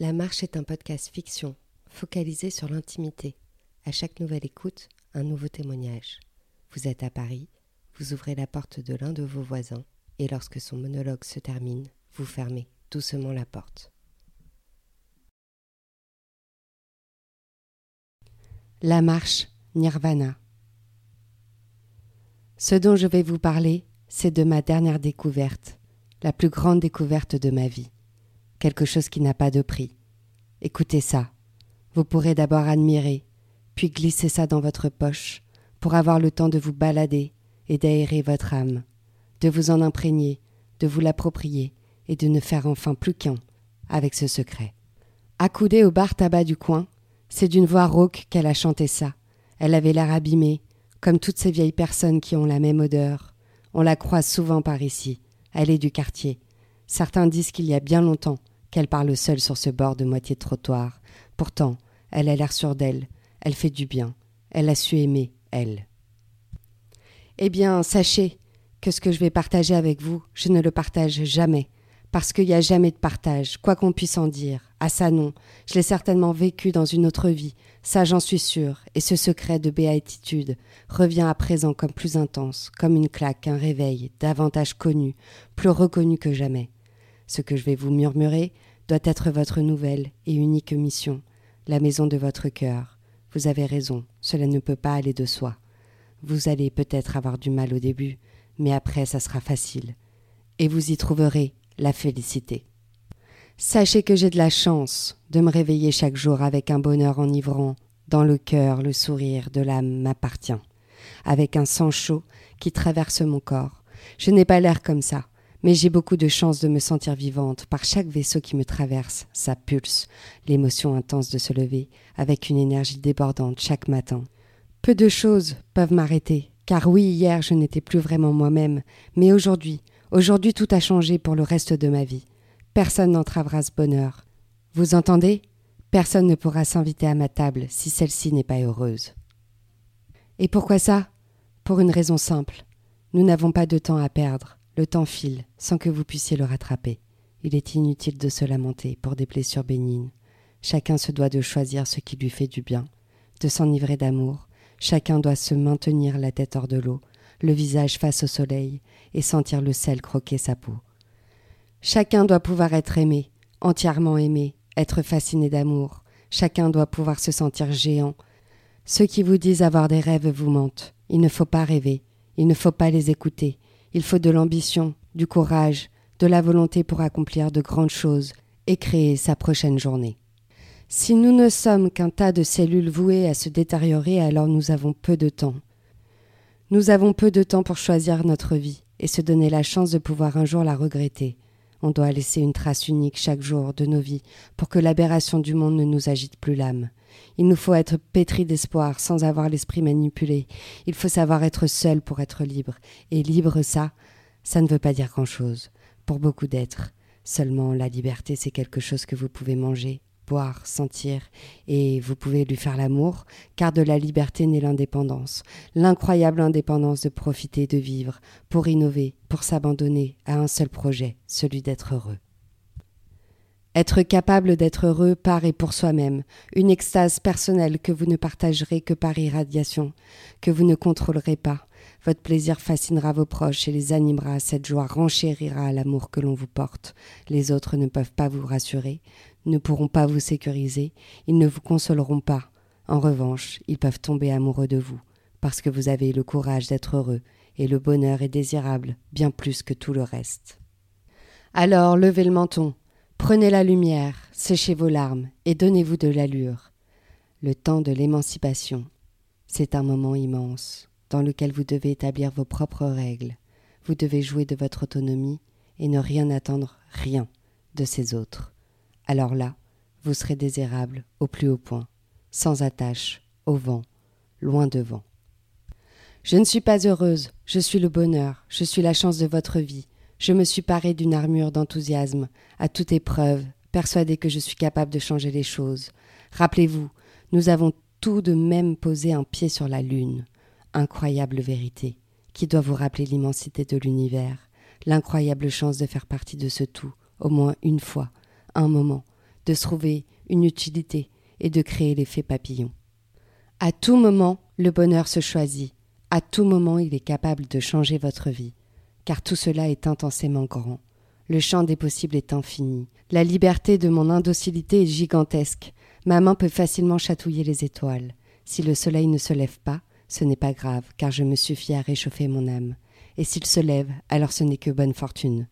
La Marche est un podcast fiction, focalisé sur l'intimité. À chaque nouvelle écoute, un nouveau témoignage. Vous êtes à Paris, vous ouvrez la porte de l'un de vos voisins, et lorsque son monologue se termine, vous fermez doucement la porte. La Marche, Nirvana. Ce dont je vais vous parler, c'est de ma dernière découverte, la plus grande découverte de ma vie quelque chose qui n'a pas de prix. Écoutez ça. Vous pourrez d'abord admirer, puis glisser ça dans votre poche, pour avoir le temps de vous balader et d'aérer votre âme, de vous en imprégner, de vous l'approprier et de ne faire enfin plus qu'un avec ce secret. Accoudée au bar tabac du coin, c'est d'une voix rauque qu'elle a chanté ça. Elle avait l'air abîmée, comme toutes ces vieilles personnes qui ont la même odeur. On la croise souvent par ici. Elle est du quartier. Certains disent qu'il y a bien longtemps qu'elle parle seule sur ce bord de moitié de trottoir. Pourtant, elle a l'air sûre d'elle, elle fait du bien, elle a su aimer, elle. Eh bien, sachez que ce que je vais partager avec vous, je ne le partage jamais, parce qu'il n'y a jamais de partage, quoi qu'on puisse en dire. Ah ça non, je l'ai certainement vécu dans une autre vie, ça j'en suis sûre, et ce secret de béatitude revient à présent comme plus intense, comme une claque, un réveil, davantage connu, plus reconnu que jamais. Ce que je vais vous murmurer doit être votre nouvelle et unique mission, la maison de votre cœur. Vous avez raison, cela ne peut pas aller de soi. Vous allez peut-être avoir du mal au début, mais après ça sera facile. Et vous y trouverez la félicité. Sachez que j'ai de la chance de me réveiller chaque jour avec un bonheur enivrant. Dans le cœur, le sourire de l'âme m'appartient. Avec un sang chaud qui traverse mon corps. Je n'ai pas l'air comme ça mais j'ai beaucoup de chance de me sentir vivante par chaque vaisseau qui me traverse, ça pulse, l'émotion intense de se lever, avec une énergie débordante chaque matin. Peu de choses peuvent m'arrêter, car oui, hier je n'étais plus vraiment moi-même, mais aujourd'hui, aujourd'hui tout a changé pour le reste de ma vie. Personne n'entravera ce bonheur. Vous entendez? Personne ne pourra s'inviter à ma table si celle-ci n'est pas heureuse. Et pourquoi ça? Pour une raison simple. Nous n'avons pas de temps à perdre. Le temps file, sans que vous puissiez le rattraper. Il est inutile de se lamenter pour des blessures bénignes. Chacun se doit de choisir ce qui lui fait du bien, de s'enivrer d'amour. Chacun doit se maintenir la tête hors de l'eau, le visage face au soleil, et sentir le sel croquer sa peau. Chacun doit pouvoir être aimé, entièrement aimé, être fasciné d'amour. Chacun doit pouvoir se sentir géant. Ceux qui vous disent avoir des rêves vous mentent. Il ne faut pas rêver, il ne faut pas les écouter, il faut de l'ambition, du courage, de la volonté pour accomplir de grandes choses et créer sa prochaine journée. Si nous ne sommes qu'un tas de cellules vouées à se détériorer, alors nous avons peu de temps. Nous avons peu de temps pour choisir notre vie et se donner la chance de pouvoir un jour la regretter. On doit laisser une trace unique chaque jour de nos vies pour que l'aberration du monde ne nous agite plus l'âme. Il nous faut être pétris d'espoir sans avoir l'esprit manipulé. Il faut savoir être seul pour être libre. Et libre, ça, ça ne veut pas dire grand-chose. Pour beaucoup d'êtres. Seulement la liberté, c'est quelque chose que vous pouvez manger, boire, sentir, et vous pouvez lui faire l'amour, car de la liberté naît l'indépendance, l'incroyable indépendance de profiter, de vivre, pour innover, pour s'abandonner à un seul projet, celui d'être heureux. Être capable d'être heureux par et pour soi-même, une extase personnelle que vous ne partagerez que par irradiation, que vous ne contrôlerez pas. Votre plaisir fascinera vos proches et les animera, cette joie renchérira l'amour que l'on vous porte. Les autres ne peuvent pas vous rassurer, ne pourront pas vous sécuriser, ils ne vous consoleront pas. En revanche, ils peuvent tomber amoureux de vous, parce que vous avez le courage d'être heureux, et le bonheur est désirable bien plus que tout le reste. Alors levez le menton, Prenez la lumière, séchez vos larmes et donnez-vous de l'allure. Le temps de l'émancipation, c'est un moment immense dans lequel vous devez établir vos propres règles. Vous devez jouer de votre autonomie et ne rien attendre, rien, de ces autres. Alors là, vous serez désirable au plus haut point, sans attache, au vent, loin devant. Je ne suis pas heureuse, je suis le bonheur, je suis la chance de votre vie, je me suis parée d'une armure d'enthousiasme, à toute épreuve, persuadée que je suis capable de changer les choses. Rappelez-vous, nous avons tout de même posé un pied sur la Lune. Incroyable vérité, qui doit vous rappeler l'immensité de l'univers, l'incroyable chance de faire partie de ce tout, au moins une fois, un moment, de trouver une utilité et de créer l'effet papillon. À tout moment, le bonheur se choisit. À tout moment, il est capable de changer votre vie. Car tout cela est intensément grand. Le champ des possibles est infini. La liberté de mon indocilité est gigantesque. Ma main peut facilement chatouiller les étoiles. Si le soleil ne se lève pas, ce n'est pas grave, car je me suffis à réchauffer mon âme. Et s'il se lève, alors ce n'est que bonne fortune.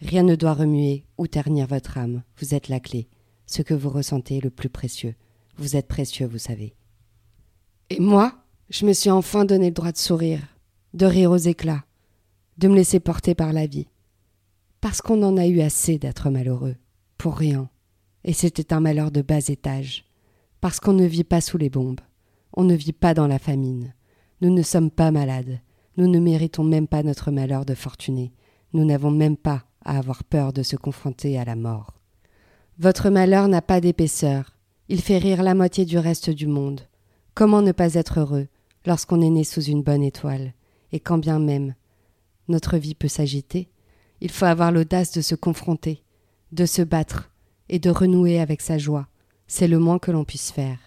Rien ne doit remuer ou ternir votre âme. Vous êtes la clé. Ce que vous ressentez est le plus précieux. Vous êtes précieux, vous savez. Et moi, je me suis enfin donné le droit de sourire, de rire aux éclats, de me laisser porter par la vie. Parce qu'on en a eu assez d'être malheureux, pour rien. Et c'était un malheur de bas étage. Parce qu'on ne vit pas sous les bombes. On ne vit pas dans la famine. Nous ne sommes pas malades. Nous ne méritons même pas notre malheur de fortuné. Nous n'avons même pas à avoir peur de se confronter à la mort. Votre malheur n'a pas d'épaisseur. Il fait rire la moitié du reste du monde. Comment ne pas être heureux lorsqu'on est né sous une bonne étoile Et quand bien même notre vie peut s'agiter, il faut avoir l'audace de se confronter, de se battre et de renouer avec sa joie. C'est le moins que l'on puisse faire.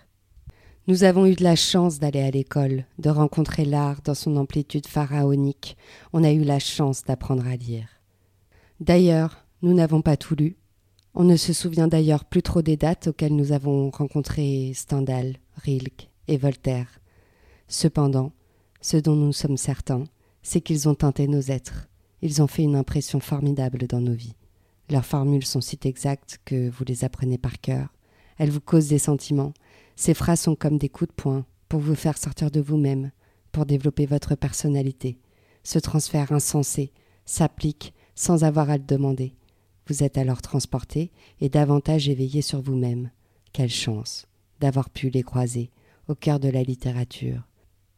Nous avons eu de la chance d'aller à l'école, de rencontrer l'art dans son amplitude pharaonique. On a eu la chance d'apprendre à lire. D'ailleurs, nous n'avons pas tout lu. On ne se souvient d'ailleurs plus trop des dates auxquelles nous avons rencontré Stendhal, Rilke et Voltaire. Cependant, ce dont nous sommes certains, c'est qu'ils ont teinté nos êtres. Ils ont fait une impression formidable dans nos vies. Leurs formules sont si exactes que vous les apprenez par cœur. Elles vous causent des sentiments, ces phrases sont comme des coups de poing pour vous faire sortir de vous-même, pour développer votre personnalité. Ce transfert insensé s'applique sans avoir à le demander. Vous êtes alors transporté et davantage éveillé sur vous-même. Quelle chance d'avoir pu les croiser au cœur de la littérature,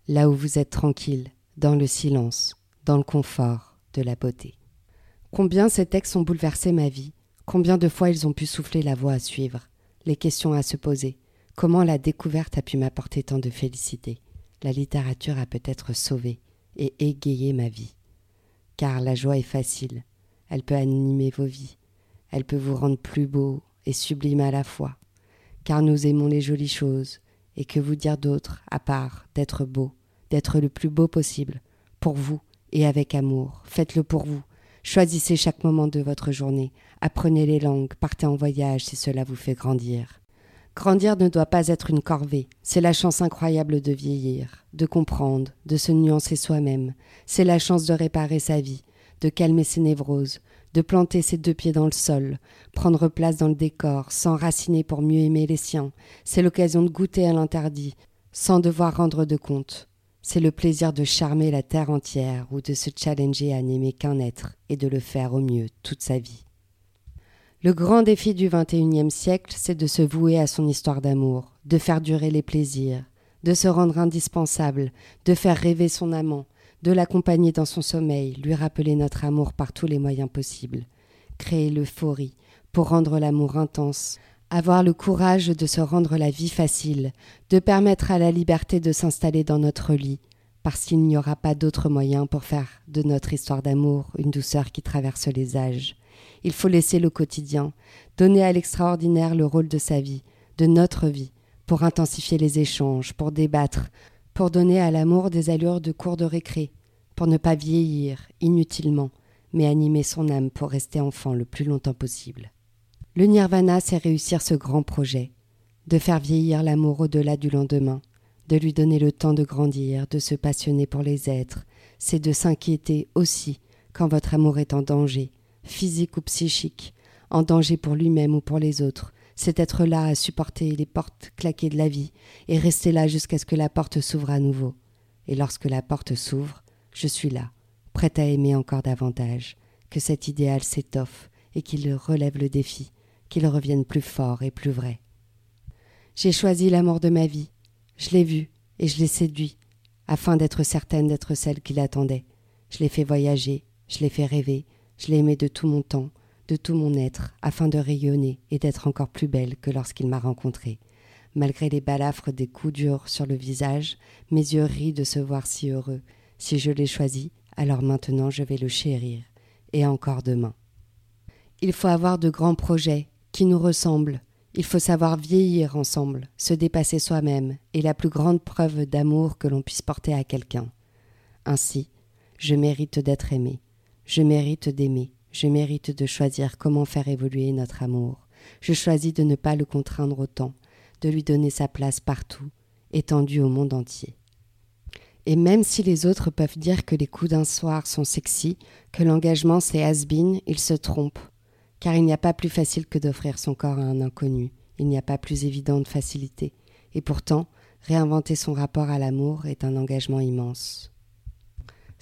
là où vous êtes tranquille, dans le silence, dans le confort de la beauté. Combien ces textes ont bouleversé ma vie, combien de fois ils ont pu souffler la voie à suivre, les questions à se poser, Comment la découverte a pu m'apporter tant de félicité La littérature a peut-être sauvé et égayé ma vie. Car la joie est facile, elle peut animer vos vies, elle peut vous rendre plus beau et sublime à la fois. Car nous aimons les jolies choses, et que vous dire d'autre, à part d'être beau, d'être le plus beau possible, pour vous et avec amour? Faites-le pour vous. Choisissez chaque moment de votre journée. Apprenez les langues, partez en voyage si cela vous fait grandir. Grandir ne doit pas être une corvée, c'est la chance incroyable de vieillir, de comprendre, de se nuancer soi-même, c'est la chance de réparer sa vie, de calmer ses névroses, de planter ses deux pieds dans le sol, prendre place dans le décor, s'enraciner pour mieux aimer les siens, c'est l'occasion de goûter à l'interdit, sans devoir rendre de compte. C'est le plaisir de charmer la terre entière ou de se challenger à n'aimer qu'un être et de le faire au mieux toute sa vie. Le grand défi du XXIe siècle, c'est de se vouer à son histoire d'amour, de faire durer les plaisirs, de se rendre indispensable, de faire rêver son amant, de l'accompagner dans son sommeil, lui rappeler notre amour par tous les moyens possibles, créer l'euphorie pour rendre l'amour intense, avoir le courage de se rendre la vie facile, de permettre à la liberté de s'installer dans notre lit, parce qu'il n'y aura pas d'autre moyen pour faire de notre histoire d'amour une douceur qui traverse les âges, il faut laisser le quotidien, donner à l'extraordinaire le rôle de sa vie, de notre vie, pour intensifier les échanges, pour débattre, pour donner à l'amour des allures de cours de récré, pour ne pas vieillir inutilement, mais animer son âme pour rester enfant le plus longtemps possible. Le nirvana, c'est réussir ce grand projet, de faire vieillir l'amour au-delà du lendemain, de lui donner le temps de grandir, de se passionner pour les êtres, c'est de s'inquiéter aussi quand votre amour est en danger, physique ou psychique, en danger pour lui-même ou pour les autres, c'est être là à supporter les portes claquées de la vie et rester là jusqu'à ce que la porte s'ouvre à nouveau. Et lorsque la porte s'ouvre, je suis là, prête à aimer encore davantage, que cet idéal s'étoffe et qu'il relève le défi, qu'il revienne plus fort et plus vrai. J'ai choisi l'amour de ma vie, je l'ai vu et je l'ai séduit, afin d'être certaine d'être celle qui l'attendait. Je l'ai fait voyager, je l'ai fait rêver, je l'ai aimé de tout mon temps, de tout mon être, afin de rayonner et d'être encore plus belle que lorsqu'il m'a rencontrée. Malgré les balafres des coups durs sur le visage, mes yeux rient de se voir si heureux. Si je l'ai choisi, alors maintenant je vais le chérir, et encore demain. Il faut avoir de grands projets qui nous ressemblent. Il faut savoir vieillir ensemble, se dépasser soi-même, est la plus grande preuve d'amour que l'on puisse porter à quelqu'un. Ainsi, je mérite d'être aimé, je mérite d'aimer, je mérite de choisir comment faire évoluer notre amour. Je choisis de ne pas le contraindre autant, de lui donner sa place partout, étendue au monde entier. Et même si les autres peuvent dire que les coups d'un soir sont sexy, que l'engagement c'est has-been, ils se trompent. Car il n'y a pas plus facile que d'offrir son corps à un inconnu, il n'y a pas plus évident de facilité. Et pourtant, réinventer son rapport à l'amour est un engagement immense.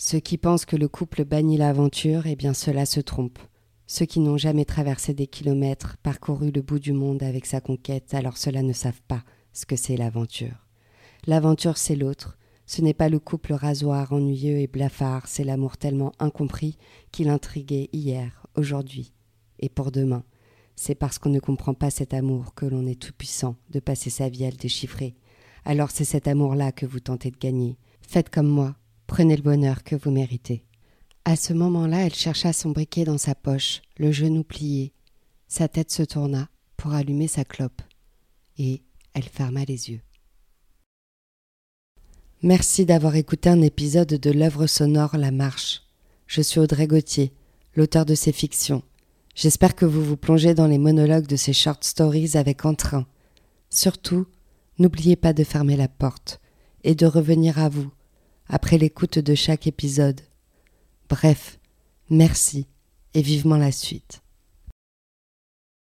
Ceux qui pensent que le couple bannit l'aventure, eh bien cela se trompe. Ceux qui n'ont jamais traversé des kilomètres, parcouru le bout du monde avec sa conquête, alors cela ne savent pas ce que c'est l'aventure. L'aventure, c'est l'autre. Ce n'est pas le couple rasoir ennuyeux et blafard, c'est l'amour tellement incompris qu'il intriguait hier, aujourd'hui et pour demain. C'est parce qu'on ne comprend pas cet amour que l'on est tout puissant de passer sa vie à le déchiffrer. Alors c'est cet amour-là que vous tentez de gagner. Faites comme moi, prenez le bonheur que vous méritez. À ce moment-là, elle chercha son briquet dans sa poche, le genou plié. Sa tête se tourna pour allumer sa clope. Et elle ferma les yeux. Merci d'avoir écouté un épisode de l'œuvre sonore La Marche. Je suis Audrey Gauthier, l'auteur de ces fictions. J'espère que vous vous plongez dans les monologues de ces short stories avec entrain. Surtout, n'oubliez pas de fermer la porte et de revenir à vous après l'écoute de chaque épisode. Bref, merci et vivement la suite.